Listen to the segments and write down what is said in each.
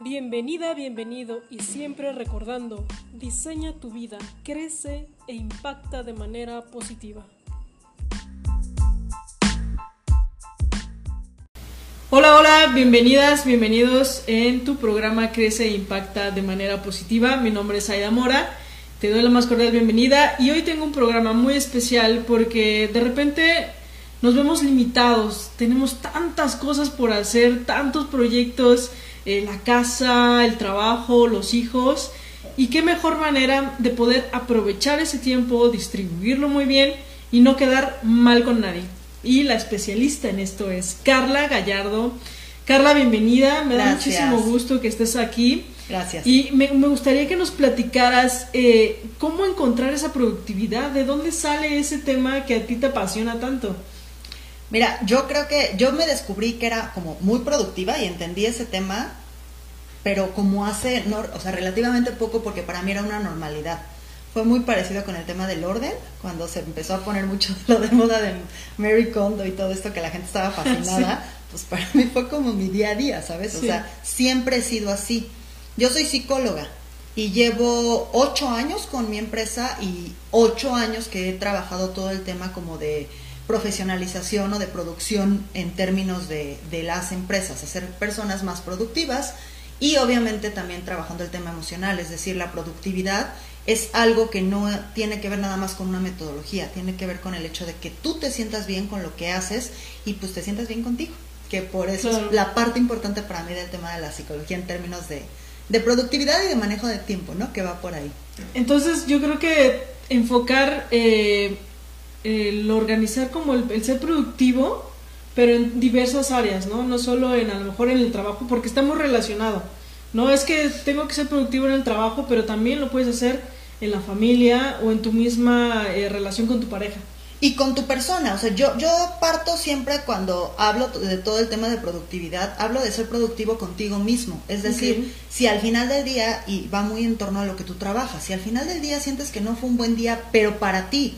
Bienvenida, bienvenido y siempre recordando, diseña tu vida, crece e impacta de manera positiva. Hola, hola, bienvenidas, bienvenidos en tu programa Crece e Impacta de manera positiva. Mi nombre es Aida Mora, te doy la más cordial bienvenida y hoy tengo un programa muy especial porque de repente nos vemos limitados, tenemos tantas cosas por hacer, tantos proyectos eh, la casa, el trabajo, los hijos. Y qué mejor manera de poder aprovechar ese tiempo, distribuirlo muy bien y no quedar mal con nadie. Y la especialista en esto es Carla Gallardo. Carla, bienvenida. Me da muchísimo gusto que estés aquí. Gracias. Y me, gustaría que nos platicaras eh, cómo encontrar esa productividad, de dónde sale ese tema que a ti te apasiona tanto. Mira, yo creo que yo me descubrí que era como muy productiva y entendí ese tema, pero como hace, no, o sea, relativamente poco porque para mí era una normalidad. Fue muy parecido con el tema del orden, cuando se empezó a poner mucho lo de moda de Mary Kondo y todo esto que la gente estaba fascinada, pues para mí fue como mi día a día, ¿sabes? O sea, siempre he sido así. Yo soy psicóloga y llevo ocho años con mi empresa y ocho años que he trabajado todo el tema como de profesionalización o de producción en términos de, de las empresas, hacer personas más productivas y obviamente también trabajando el tema emocional, es decir, la productividad es algo que no tiene que ver nada más con una metodología, tiene que ver con el hecho de que tú te sientas bien con lo que haces y pues te sientas bien contigo, que por eso es la parte importante para mí del tema de la psicología en términos de, de productividad y de manejo de tiempo, ¿no? Que va por ahí. Entonces yo creo que enfocar eh, el organizar como el, ser productivo, pero en diversas áreas, ¿no? No solo en a lo mejor en el trabajo, porque está muy relacionado. No es que tengo que ser productivo en el trabajo, pero también lo puedes hacer en la familia o en tu misma eh, relación con tu pareja. Y con tu persona, o sea, yo, yo parto siempre cuando hablo de todo el tema de productividad, hablo de ser productivo contigo mismo. Es decir, si al final del día, y va muy en torno a lo que tú trabajas, si al final del día sientes que no fue un buen día, pero para ti,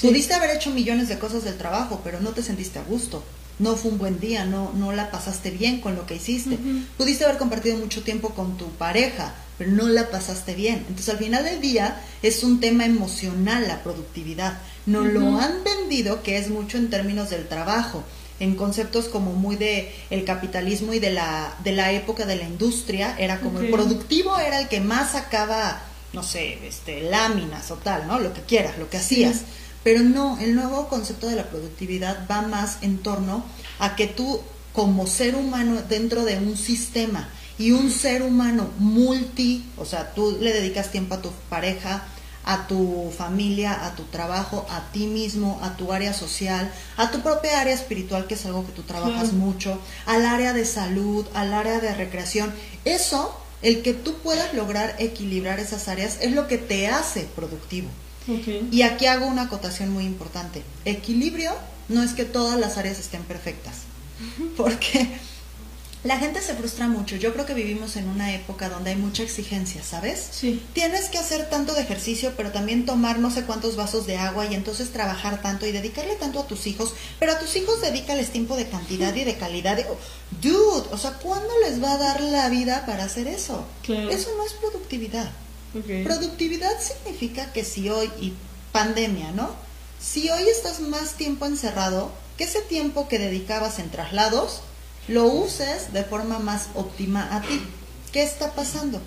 Pudiste haber hecho millones de cosas del trabajo, pero no te sentiste a gusto. No fue un buen día, no, no la pasaste bien con lo que hiciste. Pudiste haber compartido mucho tiempo con tu pareja, pero no la pasaste bien. Entonces al final del día es un tema emocional la productividad. Nos lo han vendido que es mucho en términos del trabajo en conceptos como muy de el capitalismo y de la de la época de la industria era como el productivo era el que más sacaba no sé este láminas o tal no lo que quieras lo que hacías. Pero no, el nuevo concepto de la productividad va más en torno a que tú como ser humano dentro de un sistema y un ser humano multi, o sea, tú le dedicas tiempo a tu pareja, a tu familia, a tu trabajo, a ti mismo, a tu área social, a tu propia área espiritual, que es algo que tú trabajas mucho, al área de salud, al área de recreación. Eso, el que tú puedas lograr equilibrar esas áreas, es lo que te hace productivo. Y aquí hago una acotación muy importante. Equilibrio no es que todas las áreas estén perfectas, porque la gente se frustra mucho. Yo creo que vivimos en una época donde hay mucha exigencia, ¿sabes? Sí. Tienes que hacer tanto de ejercicio, pero también tomar no sé cuántos vasos de agua y entonces trabajar tanto y dedicarle tanto a tus hijos, pero a tus hijos dedícales tiempo de cantidad y de calidad. Dude, o sea, ¿cuándo les va a dar la vida para hacer eso? Eso no es productividad. Productividad significa que si hoy, y pandemia, ¿no? Si hoy estás más tiempo encerrado, que ese tiempo que dedicabas en traslados, lo uses de forma más óptima a ti. ¿Qué está pasando?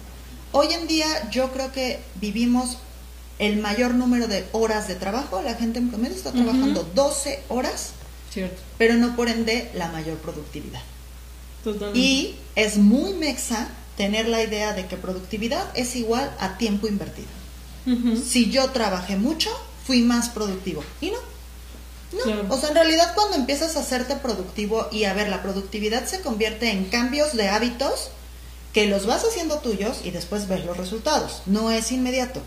Hoy en día yo creo que vivimos el mayor número de horas de trabajo. La gente en promedio está trabajando 12 horas, pero no por ende la mayor productividad. Y es muy mexa tener la idea de que productividad es igual a tiempo invertido. Si yo trabajé mucho, fui más productivo. Y no. No. O sea, en realidad cuando empiezas a hacerte productivo y a ver, la productividad se convierte en cambios de hábitos que los vas haciendo tuyos y después ves los resultados. No es inmediato.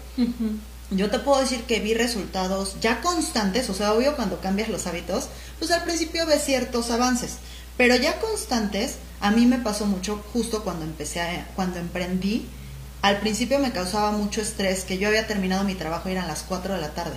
Yo te puedo decir que vi resultados ya constantes, o sea, obvio cuando cambias los hábitos, pues al principio ves ciertos avances, pero ya constantes a mí me pasó mucho justo cuando empecé, cuando emprendí. Al principio me causaba mucho estrés que yo había terminado mi trabajo y eran las 4 de la tarde.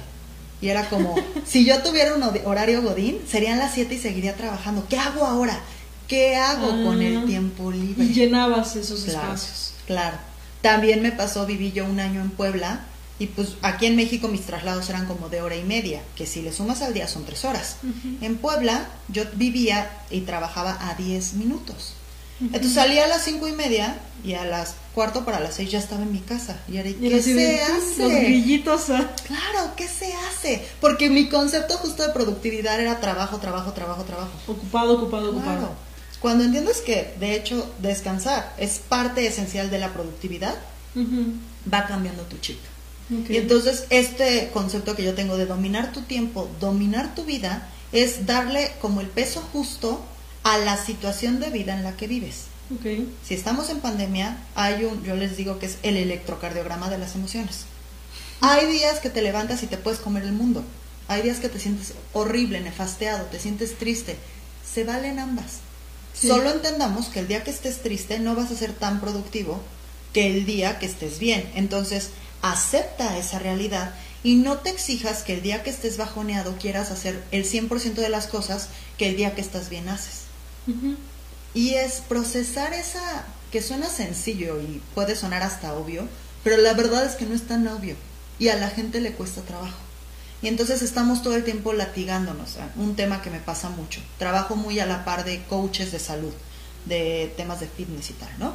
Y era como, si yo tuviera un horario godín, serían las 7 y seguiría trabajando. ¿Qué hago ahora? ¿Qué hago con el Ah. tiempo libre? Y llenabas esos Claro, espacios. claro. También me pasó, viví yo un año en Puebla y pues aquí en México mis traslados eran como de hora y media, que si le sumas al día son tres horas. En Puebla yo vivía y trabajaba a 10 minutos. Entonces salía a las cinco y media y a las cuarto para las seis ya estaba en mi casa. Y ¿qué de, se hace? Los grillitos. ah. Claro, ¿qué se hace? Porque mi concepto justo de productividad era trabajo, trabajo, trabajo, trabajo. Ocupado, ocupado, ocupado. Cuando entiendes que, de hecho, descansar es parte esencial de la productividad, va cambiando tu chip. Y entonces, este concepto que yo tengo de dominar tu tiempo, dominar tu vida, es darle como el peso justo a la situación de vida en la que vives. Si estamos en pandemia, hay un, yo les digo que es el electrocardiograma de las emociones. Hay días que te levantas y te puedes comer el mundo. Hay días que te sientes horrible, nefasteado, te sientes triste. Se valen ambas. Sí. Solo entendamos que el día que estés triste no vas a ser tan productivo que el día que estés bien. Entonces, acepta esa realidad y no te exijas que el día que estés bajoneado quieras hacer el 100% de las cosas que el día que estás bien haces. Y es procesar esa, que suena sencillo y puede sonar hasta obvio, pero la verdad es que no es tan obvio y a la gente le cuesta trabajo. Y entonces estamos todo el tiempo latigándonos, ¿eh? un tema que me pasa mucho. Trabajo muy a la par de coaches de salud, de temas de fitness y tal, ¿no?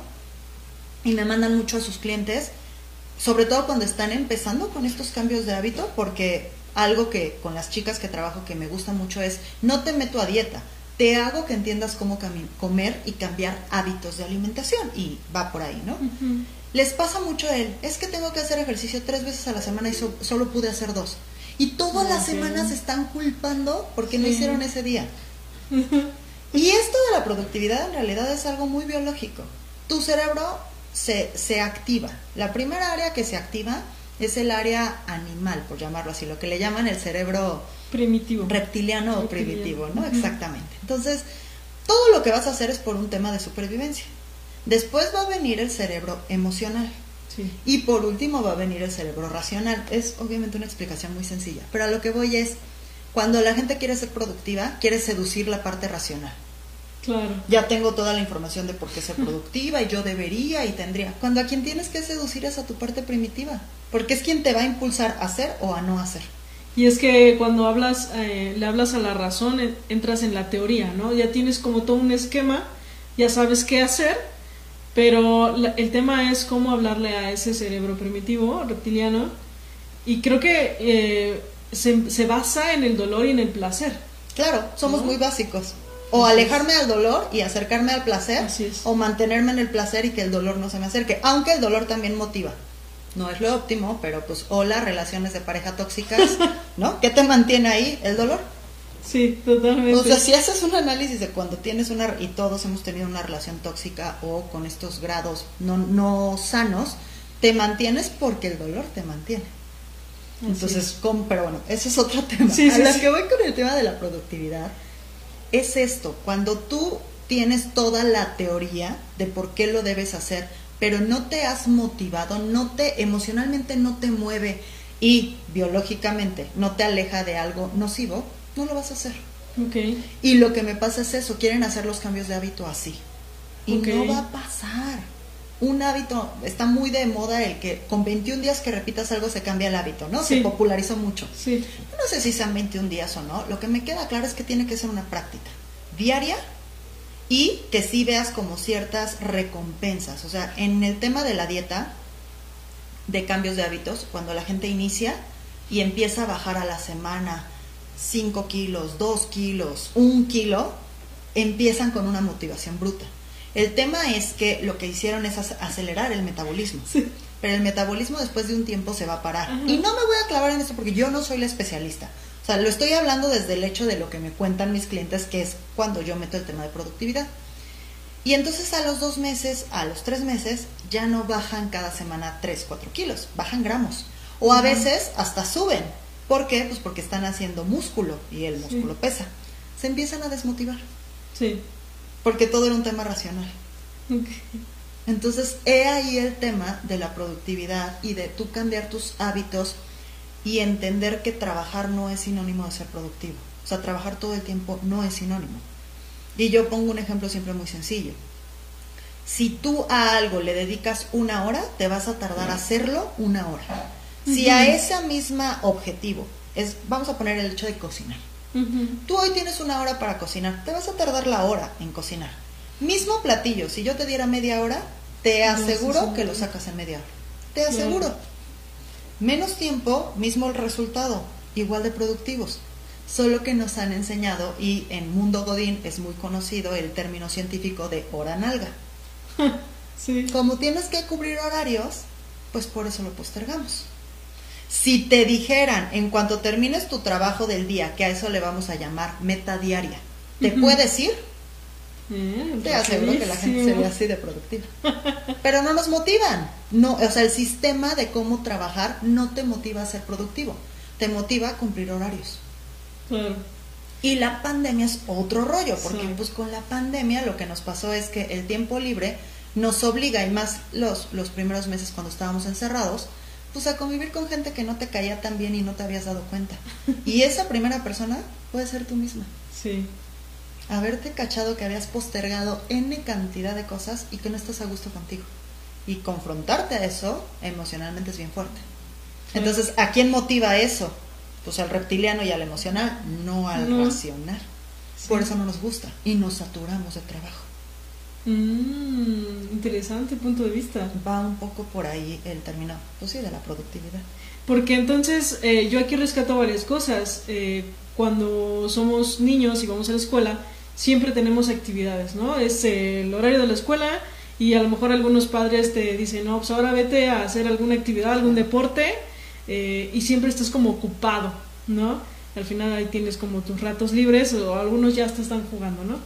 Y me mandan mucho a sus clientes, sobre todo cuando están empezando con estos cambios de hábito, porque algo que con las chicas que trabajo que me gusta mucho es, no te meto a dieta, te hago que entiendas cómo comer y cambiar hábitos de alimentación. Y va por ahí, ¿no? Les pasa mucho a él, es que tengo que hacer ejercicio tres veces a la semana y so- solo pude hacer dos. Y todas las Ok. semanas se están culpando porque no hicieron ese día. Y esto de la productividad en realidad es algo muy biológico. Tu cerebro se, se activa. La primera área que se activa es el área animal, por llamarlo así, lo que le llaman el cerebro Primitivo. reptiliano o primitivo, ¿no? Exactamente. Entonces, todo lo que vas a hacer es por un tema de supervivencia. Después va a venir el cerebro emocional. Sí. Y por último va a venir el cerebro racional. Es obviamente una explicación muy sencilla. Pero a lo que voy es, cuando la gente quiere ser productiva, quiere seducir la parte racional. Claro. Ya tengo toda la información de por qué ser productiva y yo debería y tendría. Cuando a quien tienes que seducir es a tu parte primitiva. Porque es quien te va a impulsar a hacer o a no hacer. Y es que cuando hablas, eh, le hablas a la razón, en- entras en la teoría, ¿no? Ya tienes como todo un esquema, ya sabes qué hacer, pero la- el tema es cómo hablarle a ese cerebro primitivo, reptiliano, y creo que eh, se, se basa en el dolor y en el placer. Claro, somos ¿No? muy básicos. O Así alejarme al dolor y acercarme al placer, es. o mantenerme en el placer y que el dolor no se me acerque. Aunque el dolor también motiva. No es lo óptimo, pero pues hola, relaciones de pareja tóxicas, ¿no? ¿Qué te mantiene ahí? El dolor. Sí, totalmente. O sea, si haces un análisis de cuando tienes una, y todos hemos tenido una relación tóxica o con estos grados no, no sanos, te mantienes porque el dolor te mantiene. Así Entonces, es. ¿cómo? pero bueno, ese es otro tema. Sí, a sí, lo sí. que voy con el tema de la productividad es esto, cuando tú tienes toda la teoría de por qué lo debes hacer, pero no te has motivado, no te emocionalmente no te mueve y biológicamente no te aleja de algo nocivo, no lo vas a hacer. Ok. Y lo que me pasa es eso, quieren hacer los cambios de hábito así. Y no va a pasar. Un hábito, está muy de moda el que con 21 días que repitas algo se cambia el hábito, ¿no? Sí. Se popularizó mucho. Sí. No sé si sean 21 días o no, lo que me queda claro es que tiene que ser una práctica diaria y que sí veas como ciertas recompensas. O sea, en el tema de la dieta, de cambios de hábitos, cuando la gente inicia y empieza a bajar a la semana 5 kilos, 2 kilos, 1 kilo, empiezan con una motivación bruta. El tema es que lo que hicieron es ac- acelerar el metabolismo. Sí. Pero el metabolismo después de un tiempo se va a parar. Ajá. Y no me voy a clavar en esto porque yo no soy la especialista. O sea, lo estoy hablando desde el hecho de lo que me cuentan mis clientes, que es cuando yo meto el tema de productividad. Y entonces a los dos meses, a los tres meses, ya no bajan cada semana 3, 4 kilos, bajan gramos. O a veces hasta suben. ¿Por qué? Pues porque están haciendo músculo y el Sí. músculo pesa. Se empiezan a desmotivar, Sí. porque todo era un tema racional. Entonces, he ahí el tema de la productividad y de tú cambiar tus hábitos y entender que trabajar no es sinónimo de ser productivo. O sea, trabajar todo el tiempo no es sinónimo. Y yo pongo un ejemplo siempre muy sencillo. Si tú a algo le dedicas una hora, te vas a tardar a hacerlo una hora. Si a ese mismo objetivo, es, vamos a poner el hecho de cocinar. Tú hoy tienes una hora para cocinar, te vas a tardar la hora en cocinar. Mismo platillo, si yo te diera media hora, te aseguro que lo sacas en media hora. Te aseguro. Menos tiempo, mismo el resultado, igual de productivos. Solo que nos han enseñado, y en Mundo Godín es muy conocido el término científico de hora nalga. sí. Como tienes que cubrir horarios, pues por eso lo postergamos. Si te dijeran en cuanto termines tu trabajo del día, que a eso le vamos a llamar meta diaria, ¿te puedes ir? Mm, te aseguro que la gente se ve así de productiva. Pero no nos motivan. No, o sea, el sistema de cómo trabajar no te motiva a ser productivo. Te motiva a cumplir horarios. Y la pandemia es otro rollo, porque pues con la pandemia lo que nos pasó es que el tiempo libre nos obliga, y más los, los primeros meses cuando estábamos encerrados, pues a convivir con gente que no te caía tan bien y no te habías dado cuenta. Y esa primera persona puede ser tú misma. Sí haberte cachado que habías postergado N cantidad de cosas y que no estás a gusto contigo. Y confrontarte a eso emocionalmente es bien fuerte. Entonces, ¿a quién motiva eso? Pues al reptiliano y al emocional, no al racional. Por eso no nos gusta y nos saturamos de trabajo. Mm, interesante punto de vista. Va un poco por ahí el término, pues sí, de la productividad. Porque entonces eh, yo aquí rescato varias cosas. Eh, cuando somos niños y vamos a la escuela, siempre tenemos actividades, ¿no? Es el horario de la escuela y a lo mejor algunos padres te dicen, no, pues ahora vete a hacer alguna actividad, algún deporte eh, y siempre estás como ocupado, ¿no? Al final ahí tienes como tus ratos libres o algunos ya te están jugando, ¿no?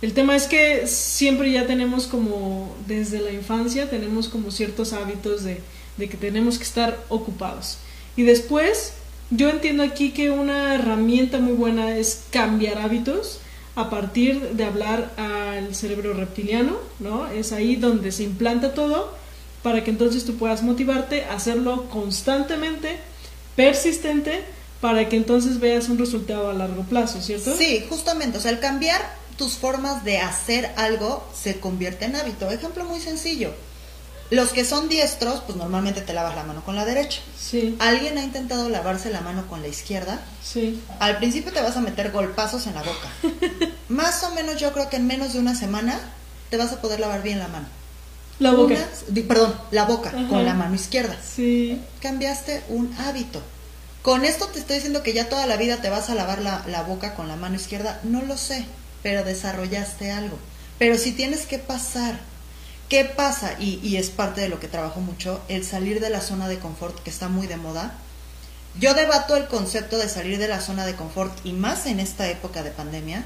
El tema es que siempre ya tenemos como, desde la infancia, tenemos como ciertos hábitos de, de que tenemos que estar ocupados. Y después, yo entiendo aquí que una herramienta muy buena es cambiar hábitos a partir de hablar al cerebro reptiliano, ¿no? Es ahí donde se implanta todo para que entonces tú puedas motivarte a hacerlo constantemente, persistente, para que entonces veas un resultado a largo plazo, ¿cierto? Sí, justamente, o sea, el cambiar tus formas de hacer algo se convierte en hábito. Ejemplo muy sencillo. Los que son diestros, pues normalmente te lavas la mano con la derecha. Sí. ¿Alguien ha intentado lavarse la mano con la izquierda? Sí. Al principio te vas a meter golpazos en la boca. Más o menos yo creo que en menos de una semana te vas a poder lavar bien la mano. La boca. perdón, la boca con la mano izquierda. Sí. Cambiaste un hábito. Con esto te estoy diciendo que ya toda la vida te vas a lavar la, la boca con la mano izquierda. No lo sé, pero desarrollaste algo. Pero si tienes que pasar ¿Qué pasa? Y, es parte de lo que trabajo mucho, el salir de la zona de confort que está muy de moda. Yo debato el concepto de salir de la zona de confort y más en esta época de pandemia,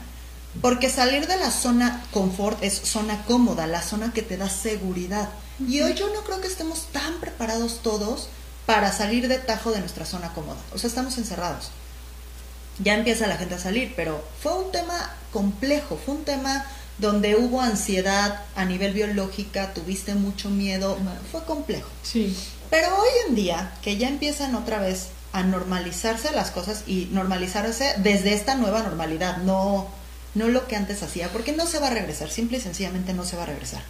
porque salir de la zona confort es zona cómoda, la zona que te da seguridad. Y hoy yo no creo que estemos tan preparados todos para salir de tajo de nuestra zona cómoda. O sea, estamos encerrados. Ya empieza la gente a salir, pero fue un tema complejo, fue un tema donde hubo ansiedad a nivel biológica, tuviste mucho miedo, fue complejo. Sí. Pero hoy en día, que ya empiezan otra vez a normalizarse las cosas y normalizarse desde esta nueva normalidad, no, no lo que antes hacía, porque no se va a regresar, simple y sencillamente no se va a regresar.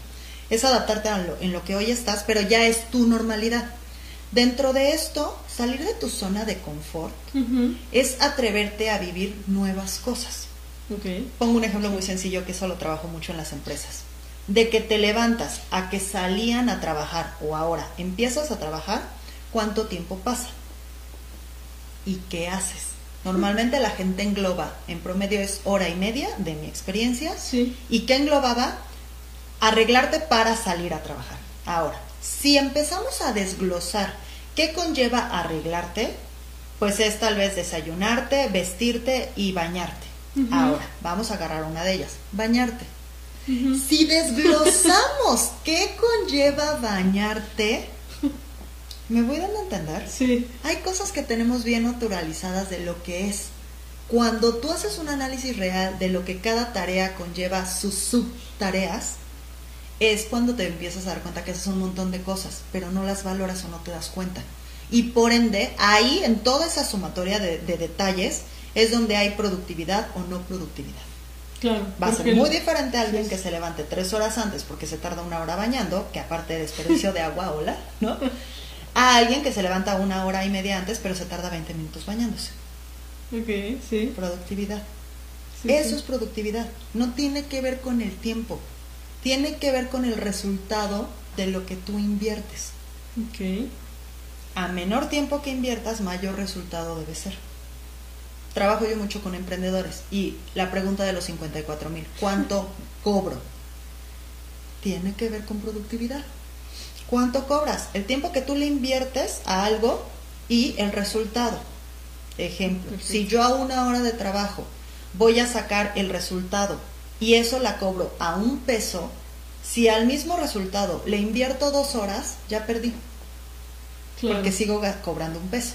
Es adaptarte a lo, en lo que hoy estás, pero ya es tu normalidad. Dentro de esto, salir de tu zona de confort es atreverte a vivir nuevas cosas. Pongo un ejemplo muy sencillo que eso lo trabajo mucho en las empresas. De que te levantas a que salían a trabajar o ahora empiezas a trabajar, ¿cuánto tiempo pasa? ¿Y qué haces? Normalmente la gente engloba, en promedio es hora y media de mi experiencia. ¿Y qué englobaba? Arreglarte para salir a trabajar. Ahora, si empezamos a desglosar qué conlleva arreglarte, pues es tal vez desayunarte, vestirte y bañarte. Ahora, vamos a agarrar una de ellas, bañarte. Si desglosamos qué conlleva bañarte, ¿me voy dando a entender? Sí. Hay cosas que tenemos bien naturalizadas de lo que es. Cuando tú haces un análisis real de lo que cada tarea conlleva sus subtareas, es cuando te empiezas a dar cuenta que haces un montón de cosas, pero no las valoras o no te das cuenta. Y por ende, ahí en toda esa sumatoria de detalles, es donde hay productividad o no productividad. Claro. Va a ser muy diferente a alguien que se levante tres horas antes porque se tarda una hora bañando, que aparte de desperdicio de agua, hola, ¿no? A alguien que se levanta una hora y media antes, pero se tarda 20 minutos bañándose. Ok, sí. Productividad. Eso es productividad. No tiene que ver con el tiempo. Tiene que ver con el resultado de lo que tú inviertes. Ok. A menor tiempo que inviertas, mayor resultado debe ser trabajo yo mucho con emprendedores y la pregunta de los 54 mil, ¿cuánto cobro? Tiene que ver con productividad. ¿Cuánto cobras? El tiempo que tú le inviertes a algo y el resultado. Ejemplo, si yo a una hora de trabajo voy a sacar el resultado y eso la cobro a un peso, si al mismo resultado le invierto dos horas, ya perdí. Porque sigo cobrando un peso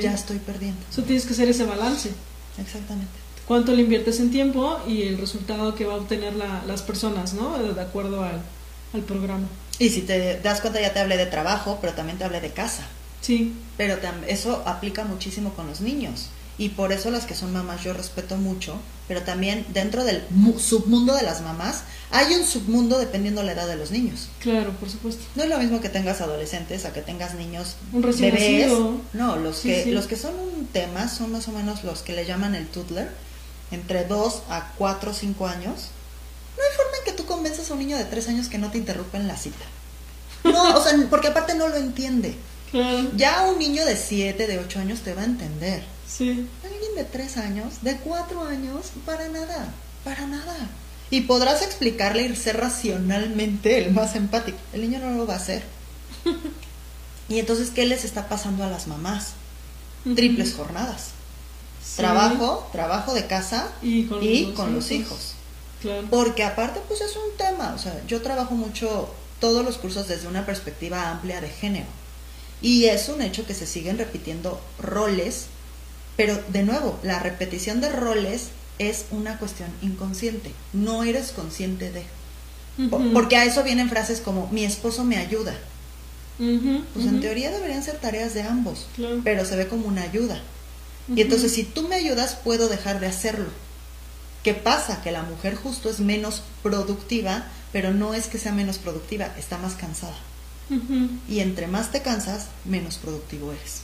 ya estoy perdiendo. Eso tienes que hacer ese balance. Exactamente. Cuánto le inviertes en tiempo y el resultado que va a obtener las personas, ¿no? De acuerdo al, al programa. Y si te das cuenta, ya te hablé de trabajo, pero también te hablé de casa. Sí. Pero eso aplica muchísimo con los niños y por eso las que son mamás yo respeto mucho, pero también dentro del submundo de las mamás hay un submundo dependiendo la edad de los niños. Claro, por supuesto. No es lo mismo que tengas adolescentes a que tengas niños un bebés. No, los que los que son un tema son más o menos los que le llaman el toddler, entre 2 a 4 o 5 años. No hay forma en que tú convenzas a un niño de 3 años que no te interrumpa en la cita. No, o sea, porque aparte no lo entiende. Claro. Ya un niño de 7, de 8 años te va a entender. Sí. Alguien de tres años, de cuatro años, para nada, para nada. Y podrás explicarle y ser racionalmente el más empático. El niño no lo va a hacer. y entonces, ¿qué les está pasando a las mamás? Triples jornadas. Trabajo, trabajo de casa y con, los, hijos. Porque aparte, pues es un tema. O sea, yo trabajo mucho todos los cursos desde una perspectiva amplia de género. Y es un hecho que se siguen repitiendo roles pero de nuevo, la repetición de roles es una cuestión inconsciente. No eres consciente de. Porque a eso vienen frases como mi esposo me ayuda. pues en teoría deberían ser tareas de ambos, pero se ve como una ayuda. Y entonces si tú me ayudas puedo dejar de hacerlo. ¿Qué pasa? Que la mujer justo es menos productiva, pero no es que sea menos productiva, está más cansada. Y entre más te cansas, menos productivo eres.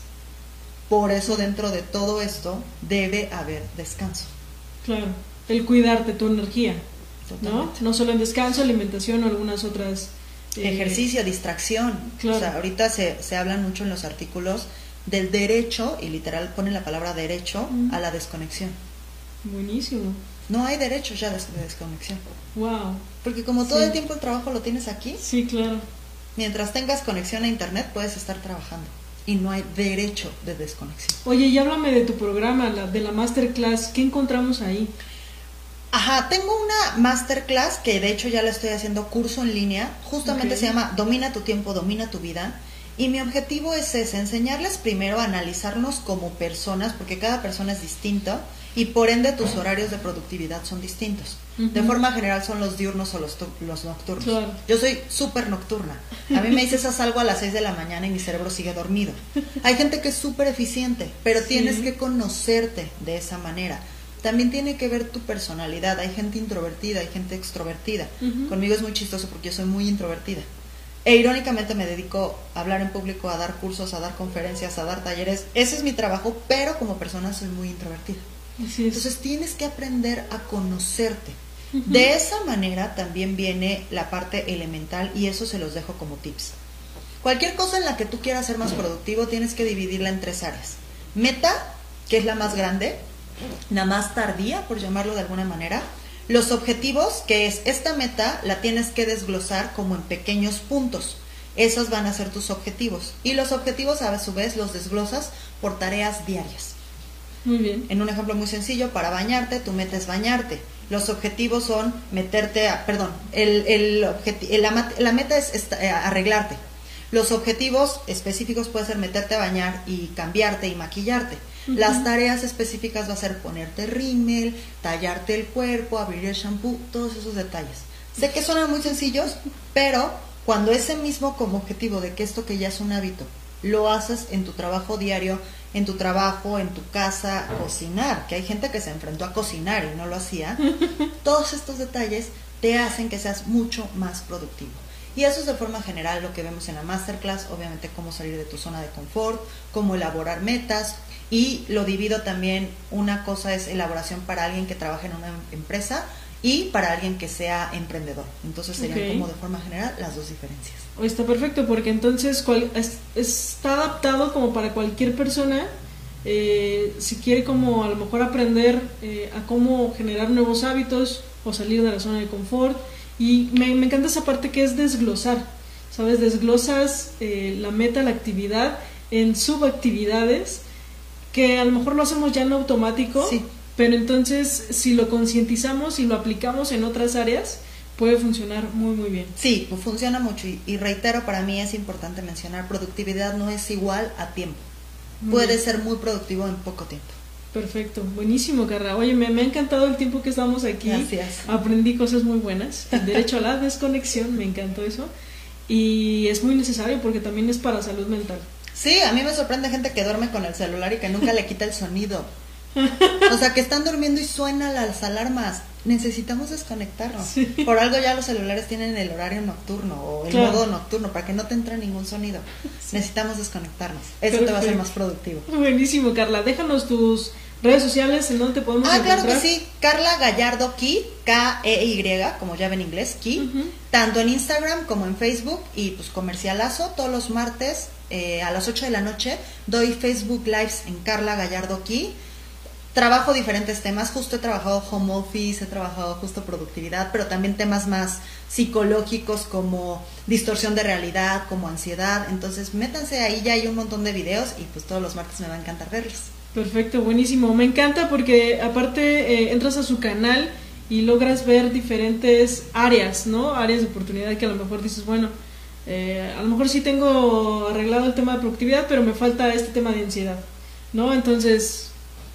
Por eso dentro de todo esto debe haber descanso. Claro, el cuidarte tu energía. ¿no? no solo en descanso, alimentación o algunas otras... Eh, Ejercicio, distracción. Claro. O sea, ahorita se, se hablan mucho en los artículos del derecho, y literal ponen la palabra derecho, a la desconexión. Buenísimo. No hay derecho ya de desconexión. Wow. Porque como todo el tiempo el trabajo lo tienes aquí. Sí, claro. Mientras tengas conexión a internet puedes estar trabajando y no hay derecho de desconexión. Oye, y háblame de tu programa, la, de la masterclass, ¿qué encontramos ahí? Ajá, tengo una masterclass que de hecho ya la estoy haciendo curso en línea, justamente se llama Domina tu tiempo, domina tu vida. Y mi objetivo es ese, enseñarles primero a analizarnos como personas, porque cada persona es distinta y por ende tus horarios de productividad son distintos. De forma general son los diurnos o los, los nocturnos. Yo soy súper nocturna. A mí me dices a algo a las 6 de la mañana y mi cerebro sigue dormido. Hay gente que es súper eficiente, pero tienes que conocerte de esa manera. También tiene que ver tu personalidad. Hay gente introvertida, hay gente extrovertida. Conmigo es muy chistoso porque yo soy muy introvertida. E irónicamente me dedico a hablar en público, a dar cursos, a dar conferencias, a dar talleres. Ese es mi trabajo, pero como persona soy muy introvertida. Entonces tienes que aprender a conocerte. De esa manera también viene la parte elemental y eso se los dejo como tips. Cualquier cosa en la que tú quieras ser más productivo tienes que dividirla en tres áreas. Meta, que es la más grande, la más tardía, por llamarlo de alguna manera. Los objetivos, que es esta meta, la tienes que desglosar como en pequeños puntos. Esos van a ser tus objetivos. Y los objetivos a su vez los desglosas por tareas diarias. Muy bien. En un ejemplo muy sencillo, para bañarte, tú metes bañarte. Los objetivos son meterte a, perdón, el, el la, meta es, eh, arreglarte. Los objetivos específicos pueden ser meterte a bañar y cambiarte y maquillarte. Las tareas específicas va a ser ponerte rímel, tallarte el cuerpo, abrir el shampoo, todos esos detalles. Sé que suenan muy sencillos, pero cuando ese mismo como objetivo de que esto que ya es un hábito lo haces en tu trabajo diario, en tu trabajo, en tu casa, cocinar, que hay gente que se enfrentó a cocinar y no lo hacía. Todos estos detalles te hacen que seas mucho más productivo. Y eso es de forma general lo que vemos en la masterclass, obviamente cómo salir de tu zona de confort, cómo elaborar metas y lo divido también, una cosa es elaboración para alguien que trabaja en una empresa y para alguien que sea emprendedor. Entonces serían como de forma general las dos diferencias. Está perfecto porque entonces está adaptado como para cualquier persona eh, si quiere como a lo mejor aprender eh, a cómo generar nuevos hábitos o salir de la zona de confort y me, encanta esa parte que es desglosar, ¿sabes? Desglosas eh, la meta, la actividad en subactividades que a lo mejor lo hacemos ya en automático, pero entonces si lo concientizamos y lo aplicamos en otras áreas, puede funcionar muy muy bien. Sí, pues funciona mucho y, reitero, para mí es importante mencionar, productividad no es igual a tiempo. puede ser muy productivo en poco tiempo. Perfecto, buenísimo, Carla. Oye, me, ha encantado el tiempo que estamos aquí. Gracias. Aprendí cosas muy buenas. El derecho a la desconexión, me encantó eso. Y es muy necesario porque también es para salud mental. Sí, a mí me sorprende gente que duerme con el celular y que nunca le quita el sonido. O sea, que están durmiendo y suenan las alarmas. Necesitamos desconectarnos. Por algo ya los celulares tienen el horario nocturno o el modo nocturno para que no te entre ningún sonido. Necesitamos desconectarnos. Eso te va a hacer más productivo. Buenísimo, Carla. Déjanos tus redes sociales en donde te podemos Ah, claro que sí. Carla Gallardo Key, K-E-Y, como ya ven en inglés, Key. Tanto en Instagram como en Facebook y pues comercialazo todos los martes eh, a las 8 de la noche doy Facebook Lives en Carla Gallardo Key. Trabajo diferentes temas, justo he trabajado home office, he trabajado justo productividad, pero también temas más psicológicos como distorsión de realidad, como ansiedad. Entonces, métanse ahí, ya hay un montón de videos y pues todos los martes me va a encantar verlos. Perfecto, buenísimo. Me encanta porque aparte eh, entras a su canal y logras ver diferentes áreas, ¿no? Áreas de oportunidad que a lo mejor dices, bueno, eh, a lo mejor sí tengo arreglado el tema de productividad, pero me falta este tema de ansiedad, ¿no? Entonces,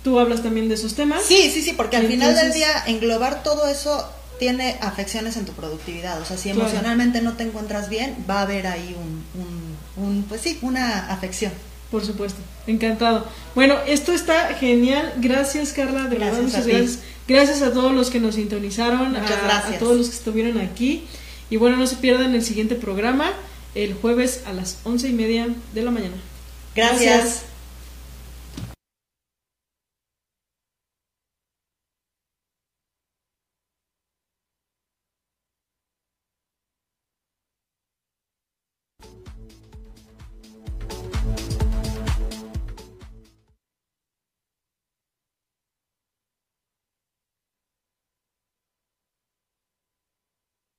tú hablas también de esos temas. Sí, sí, sí, porque al final del día englobar todo eso tiene afecciones en tu productividad. O sea, si emocionalmente no te encuentras bien, va a haber ahí un, un, pues sí, una afección. Por supuesto, encantado. Bueno, esto está genial. Gracias, Carla. De gracias verdad, muchas gracias. Gracias a todos los que nos sintonizaron, muchas a, gracias. a todos los que estuvieron aquí. Y bueno, no se pierdan el siguiente programa el jueves a las once y media de la mañana. Gracias.